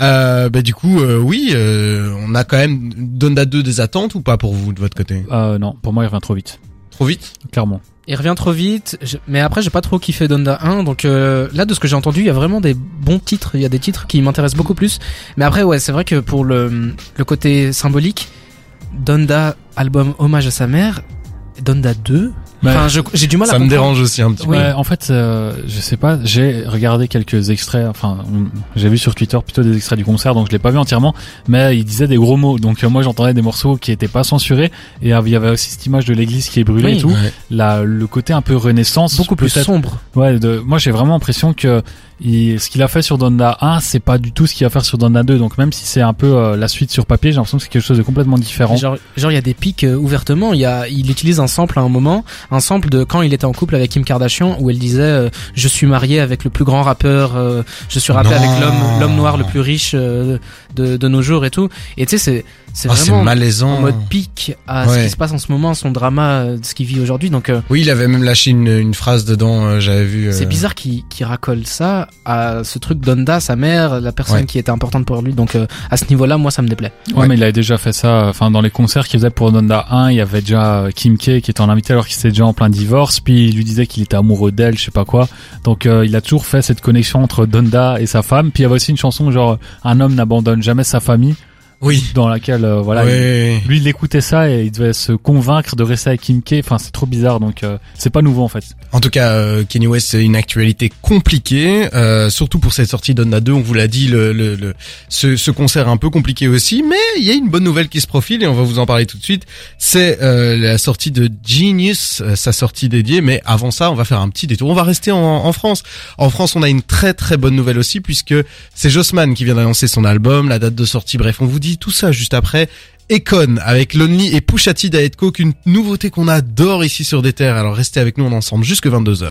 Euh, bah du coup, euh, oui, euh, on a quand même Donda 2 des attentes ou pas pour vous de votre côté? Euh, non. Pour moi il revient trop vite. Trop vite? Clairement Il revient trop vite, mais après j'ai pas trop kiffé Donda 1, donc euh, là de ce que j'ai entendu, il y a vraiment des bons titres, il y a des titres qui m'intéressent beaucoup plus. Mais après ouais, c'est vrai que pour le, le côté symbolique, Donda, album hommage à sa mère, Donda 2, Enfin je- j'ai du mal à Ça me comprendre. dérange aussi un petit peu. Ouais, en fait, euh, je sais pas, j'ai regardé quelques extraits, enfin, j'ai vu sur Twitter plutôt des extraits du concert, donc je l'ai pas vu entièrement, mais il disait des gros mots, donc euh, moi j'entendais des morceaux qui étaient pas censurés, et euh, il y avait aussi cette image de l'église qui est brûlée Oui. et tout, Ouais. la, le côté un peu renaissance, Beaucoup plus sombre. Ouais, de, moi j'ai vraiment l'impression que il- ce qu'il a fait sur Donda 1, c'est pas du tout ce qu'il va faire sur Donda 2. Donc même si c'est un peu euh, la suite sur papier, j'ai l'impression que c'est quelque chose de complètement différent. Genre, genre il y a des pics euh, ouvertement. Il y a, il utilise un sample à un moment, un sample de quand il était en couple avec Kim Kardashian, où elle disait euh, je suis mariée avec le plus grand rappeur, euh, je suis rappé Non. avec l'homme, l'homme noir le plus riche euh, de, de nos jours et tout. Et tu sais c'est, c'est c'est vraiment malaisant. en mode pic à ce qui se passe en ce moment, son drama, euh, de ce qu'il vit aujourd'hui. Donc euh, Oui, il avait même lâché une, une phrase dedans, euh, j'avais vu. euh, c'est bizarre qu'il qu'il racole ça à ce truc Donda, sa mère, la personne Ouais. qui était importante pour lui. Donc euh, à ce niveau-là, moi ça me déplaît. Ouais, mais il avait déjà fait ça. Enfin, dans les concerts qu'il faisait pour Donda 1, il y avait déjà euh, Kim K qui était en invité alors qu'il était déjà en plein divorce. Puis il lui disait qu'il était amoureux d'elle, je sais pas quoi. Donc euh, il a toujours fait cette connexion entre Donda et sa femme. Puis il y avait aussi une chanson genre un homme n'abandonne jamais sa famille, Oui. dans laquelle euh, voilà. il- Ouais. lui, il écoutait ça et il devait se convaincre de rester avec Kim K. Enfin, c'est trop bizarre, donc euh, c'est pas nouveau en fait. En tout cas, euh, Kanye West, c'est une actualité compliquée, euh, surtout pour cette sortie d'Onna 2. On vous l'a dit, le, le, le- ce, ce concert un peu compliqué aussi, mais il y a une bonne nouvelle qui se profile et on va vous en parler tout de suite. C'est euh, la sortie de Genius, euh, sa sortie dédiée. Mais avant ça, on va faire un petit détour. On va rester en, en France. En France, on a une très très bonne nouvelle aussi puisque c'est Jossman qui vient d'annoncer son album, la date de sortie. Bref, on vous dit tout ça juste après. Econ avec Lonely et Pusha T Diet Coke, une nouveauté qu'on adore ici sur des terres. Alors restez avec nous, on ensemble jusque 22h.